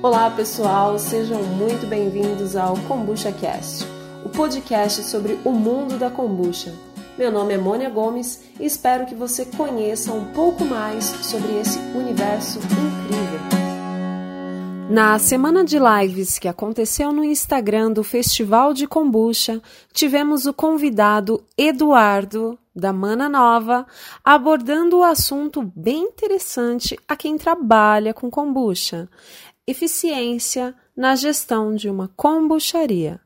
Olá pessoal, sejam muito bem-vindos ao Kombucha Cast, o podcast sobre o mundo da kombucha. Meu nome é Mônia Gomes e espero que você conheça um pouco mais sobre esse universo incrível. Na semana de lives que aconteceu no Instagram do Festival de Kombucha, tivemos o convidado Eduardo, da Mana Nova, abordando o assunto bem interessante a quem trabalha com kombucha: eficiência na gestão de uma kombucharia.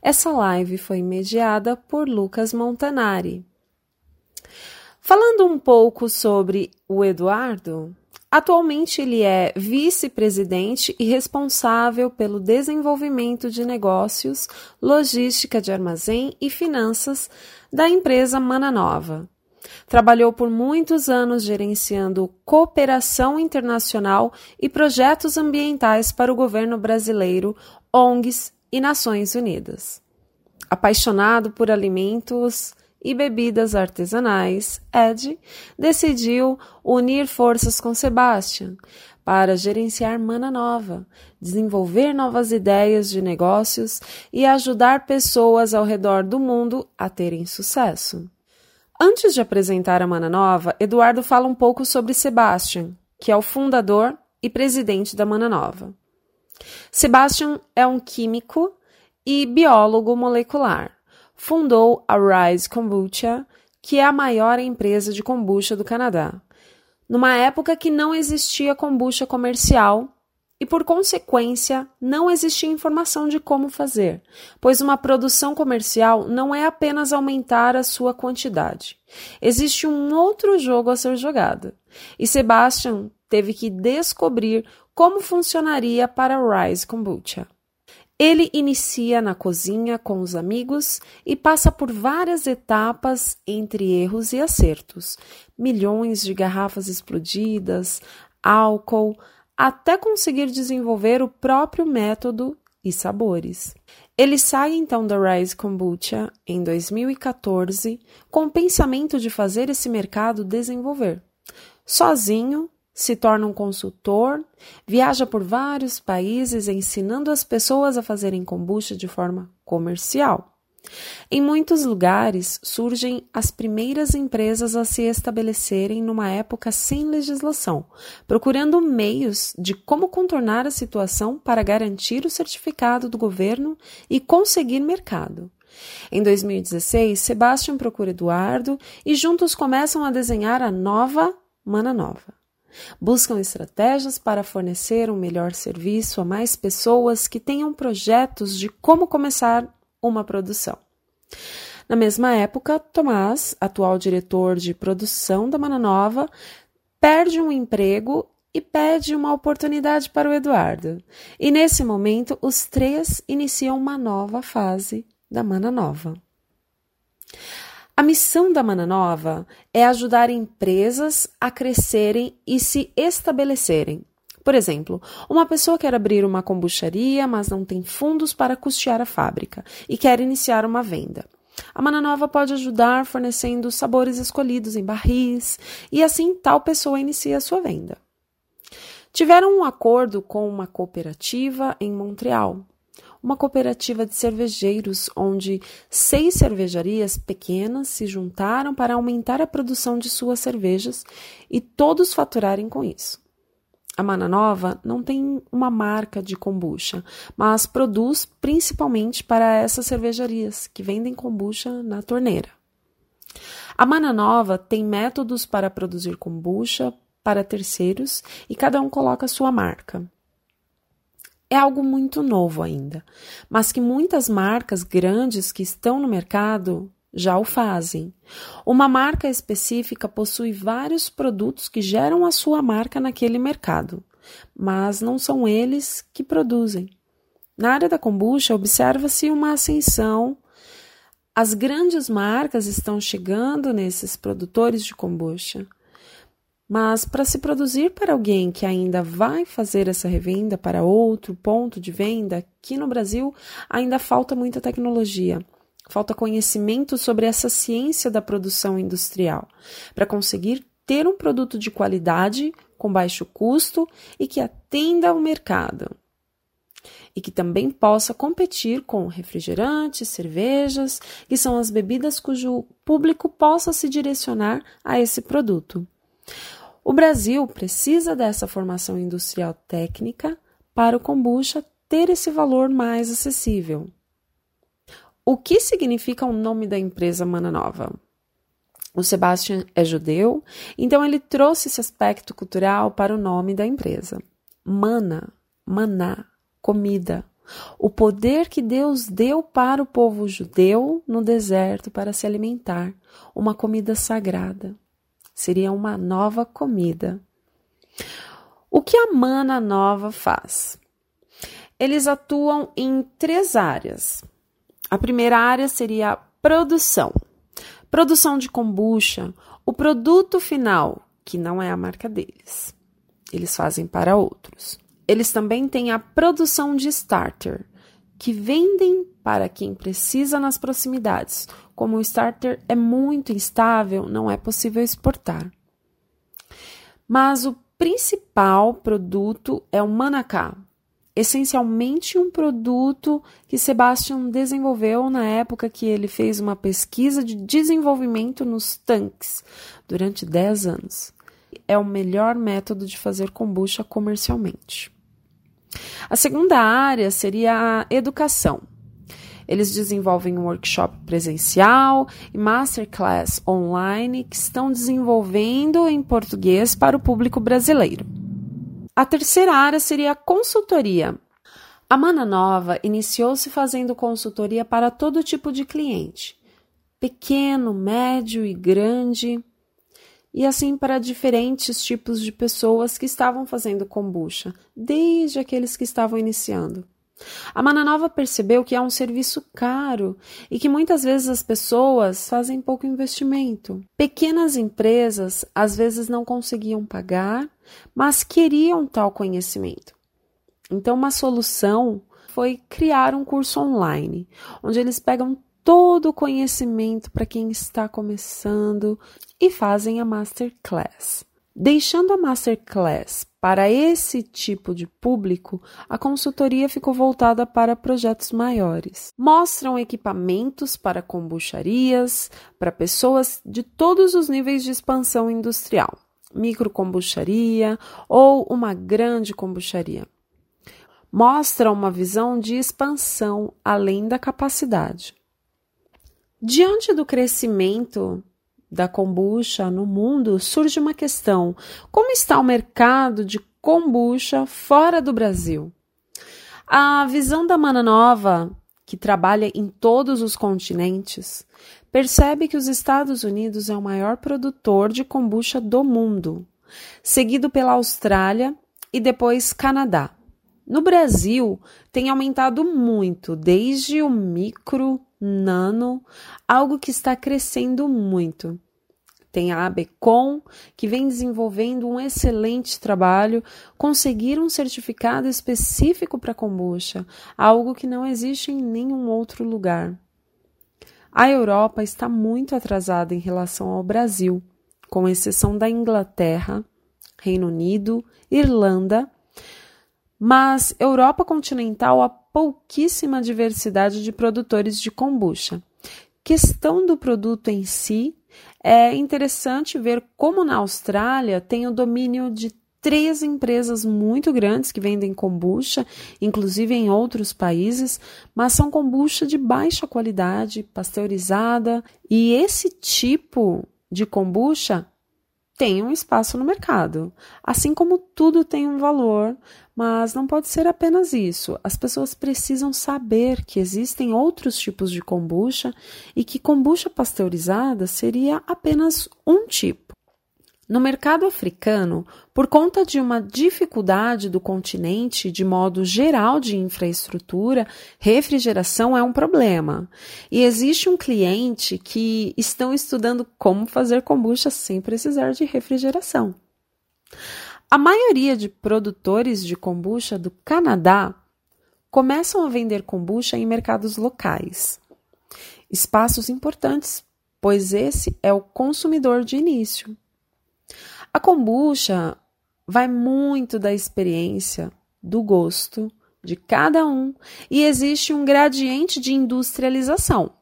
Essa live foi mediada por Lucas Montanari. Falando um pouco sobre o Eduardo, Atualmente, ele é vice-presidente e responsável pelo desenvolvimento de negócios, logística de armazém e finanças da empresa Mana Nova. Trabalhou por muitos anos gerenciando cooperação internacional e projetos ambientais para o governo brasileiro, ONGs e Nações Unidas. Apaixonado por alimentos, e bebidas artesanais, Ed decidiu unir forças com Sebastian para gerenciar Mana Nova, desenvolver novas ideias de negócios e ajudar pessoas ao redor do mundo a terem sucesso. Antes de apresentar a Mana Nova, Eduardo fala um pouco sobre Sebastian, que é o fundador e presidente da Mana Nova. Sebastian é um químico e biólogo molecular fundou a Rise Kombucha, que é a maior empresa de kombucha do Canadá, numa época que não existia kombucha comercial e, por consequência, não existia informação de como fazer, pois uma produção comercial não é apenas aumentar a sua quantidade. Existe um outro jogo a ser jogado. E Sebastian teve que descobrir como funcionaria para Rise Kombucha. Ele inicia na cozinha com os amigos e passa por várias etapas entre erros e acertos, milhões de garrafas explodidas, álcool, até conseguir desenvolver o próprio método e sabores. Ele sai então da Rise Kombucha em 2014 com o pensamento de fazer esse mercado desenvolver. Sozinho, se torna um consultor, viaja por vários países ensinando as pessoas a fazerem kombucha de forma comercial. Em muitos lugares surgem as primeiras empresas a se estabelecerem numa época sem legislação, procurando meios de como contornar a situação para garantir o certificado do governo e conseguir mercado. Em 2016, Sebastian procura Eduardo e juntos começam a desenhar a nova Mana Nova. Buscam estratégias para fornecer um melhor serviço a mais pessoas que tenham projetos de como começar uma produção. Na mesma época, Tomás, atual diretor de produção da Mana Nova, perde um emprego e pede uma oportunidade para o Eduardo. E nesse momento, os três iniciam uma nova fase da Mana Nova. A missão da Mana Nova é ajudar empresas a crescerem e se estabelecerem. Por exemplo, uma pessoa quer abrir uma kombucharia, mas não tem fundos para custear a fábrica e quer iniciar uma venda. A Mana Nova pode ajudar fornecendo sabores escolhidos em barris e assim tal pessoa inicia a sua venda. Tiveram um acordo com uma cooperativa em Montreal uma cooperativa de cervejeiros onde seis cervejarias pequenas se juntaram para aumentar a produção de suas cervejas e todos faturarem com isso. A Mana Nova não tem uma marca de kombucha, mas produz principalmente para essas cervejarias que vendem kombucha na torneira. A Mana Nova tem métodos para produzir kombucha para terceiros e cada um coloca sua marca é algo muito novo ainda, mas que muitas marcas grandes que estão no mercado já o fazem. Uma marca específica possui vários produtos que geram a sua marca naquele mercado, mas não são eles que produzem. Na área da kombucha, observa-se uma ascensão. As grandes marcas estão chegando nesses produtores de kombucha. Mas para se produzir para alguém que ainda vai fazer essa revenda para outro ponto de venda, aqui no Brasil ainda falta muita tecnologia. Falta conhecimento sobre essa ciência da produção industrial para conseguir ter um produto de qualidade, com baixo custo e que atenda ao mercado. e que também possa competir com refrigerantes, cervejas, que são as bebidas cujo público possa se direcionar a esse produto. O Brasil precisa dessa formação industrial técnica para o kombucha ter esse valor mais acessível. O que significa o nome da empresa Mana Nova? O Sebastian é judeu, então ele trouxe esse aspecto cultural para o nome da empresa. Mana, maná, comida. O poder que Deus deu para o povo judeu no deserto para se alimentar, uma comida sagrada. Seria uma nova comida. O que a mana nova faz? Eles atuam em três áreas. A primeira área seria a produção Produção de kombucha, o produto final, que não é a marca deles. Eles fazem para outros. Eles também têm a produção de starter, que vendem para quem precisa nas proximidades. Como o starter é muito instável, não é possível exportar. Mas o principal produto é o manacá, essencialmente um produto que Sebastian desenvolveu na época que ele fez uma pesquisa de desenvolvimento nos tanques durante 10 anos. É o melhor método de fazer kombucha comercialmente. A segunda área seria a educação. Eles desenvolvem um workshop presencial e masterclass online que estão desenvolvendo em português para o público brasileiro. A terceira área seria a consultoria. A Mana Nova iniciou-se fazendo consultoria para todo tipo de cliente, pequeno, médio e grande, e assim para diferentes tipos de pessoas que estavam fazendo kombucha, desde aqueles que estavam iniciando. A Mana Nova percebeu que é um serviço caro e que muitas vezes as pessoas fazem pouco investimento. Pequenas empresas às vezes não conseguiam pagar, mas queriam tal conhecimento. Então, uma solução foi criar um curso online, onde eles pegam todo o conhecimento para quem está começando e fazem a masterclass. Deixando a masterclass para esse tipo de público, a consultoria ficou voltada para projetos maiores. Mostram equipamentos para kombucharias, para pessoas de todos os níveis de expansão industrial, microcombucharia ou uma grande kombucharia. Mostra uma visão de expansão além da capacidade. Diante do crescimento da kombucha no mundo, surge uma questão: como está o mercado de kombucha fora do Brasil? A visão da Mana Nova, que trabalha em todos os continentes, percebe que os Estados Unidos é o maior produtor de kombucha do mundo, seguido pela Austrália e depois Canadá. No Brasil, tem aumentado muito, desde o micro, nano, algo que está crescendo muito. Tem a ABECOM, que vem desenvolvendo um excelente trabalho, conseguir um certificado específico para kombucha, algo que não existe em nenhum outro lugar. A Europa está muito atrasada em relação ao Brasil, com exceção da Inglaterra, Reino Unido, Irlanda, mas Europa continental há pouquíssima diversidade de produtores de kombucha. Questão do produto em si, é interessante ver como na Austrália tem o domínio de três empresas muito grandes que vendem kombucha, inclusive em outros países, mas são kombucha de baixa qualidade, pasteurizada, e esse tipo de kombucha tem um espaço no mercado. Assim como tudo tem um valor, mas não pode ser apenas isso. As pessoas precisam saber que existem outros tipos de kombucha e que kombucha pasteurizada seria apenas um tipo. No mercado africano, por conta de uma dificuldade do continente de modo geral de infraestrutura, refrigeração é um problema. E existe um cliente que estão estudando como fazer kombucha sem precisar de refrigeração. A maioria de produtores de kombucha do Canadá começam a vender kombucha em mercados locais. Espaços importantes, pois esse é o consumidor de início. A kombucha vai muito da experiência, do gosto, de cada um e existe um gradiente de industrialização.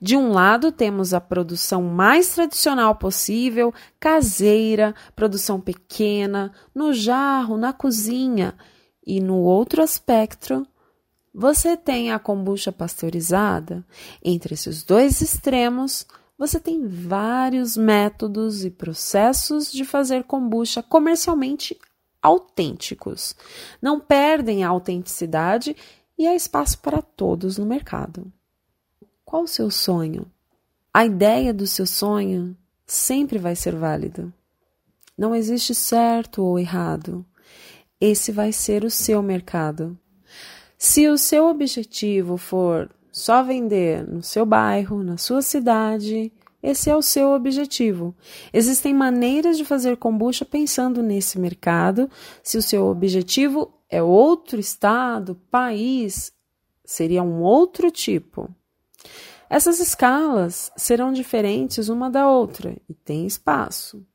De um lado, temos a produção mais tradicional possível, caseira, produção pequena, no jarro, na cozinha, e no outro aspecto, você tem a kombucha pasteurizada. Entre esses dois extremos, você tem vários métodos e processos de fazer kombucha comercialmente autênticos. Não perdem a autenticidade e há espaço para todos no mercado. Qual o seu sonho? A ideia do seu sonho sempre vai ser válida. Não existe certo ou errado. Esse vai ser o seu mercado. Se o seu objetivo for só vender no seu bairro, na sua cidade, esse é o seu objetivo. Existem maneiras de fazer kombucha pensando nesse mercado. Se o seu objetivo é outro estado, país, seria um outro tipo. Essas escalas serão diferentes uma da outra e tem espaço.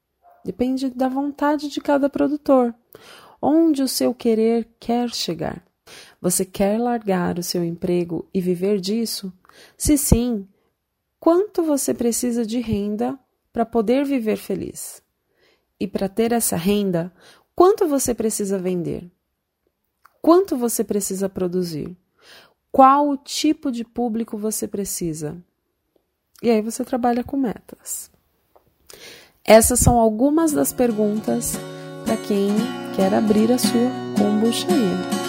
Depende da vontade de cada produtor. Onde o seu querer quer chegar? Você quer largar o seu emprego e viver disso? Se sim, quanto você precisa de renda para poder viver feliz? E para ter essa renda, quanto você precisa vender? Quanto você precisa produzir? Qual o tipo de público você precisa? E aí você trabalha com metas. Essas são algumas das perguntas para quem quer abrir a sua kombucharia.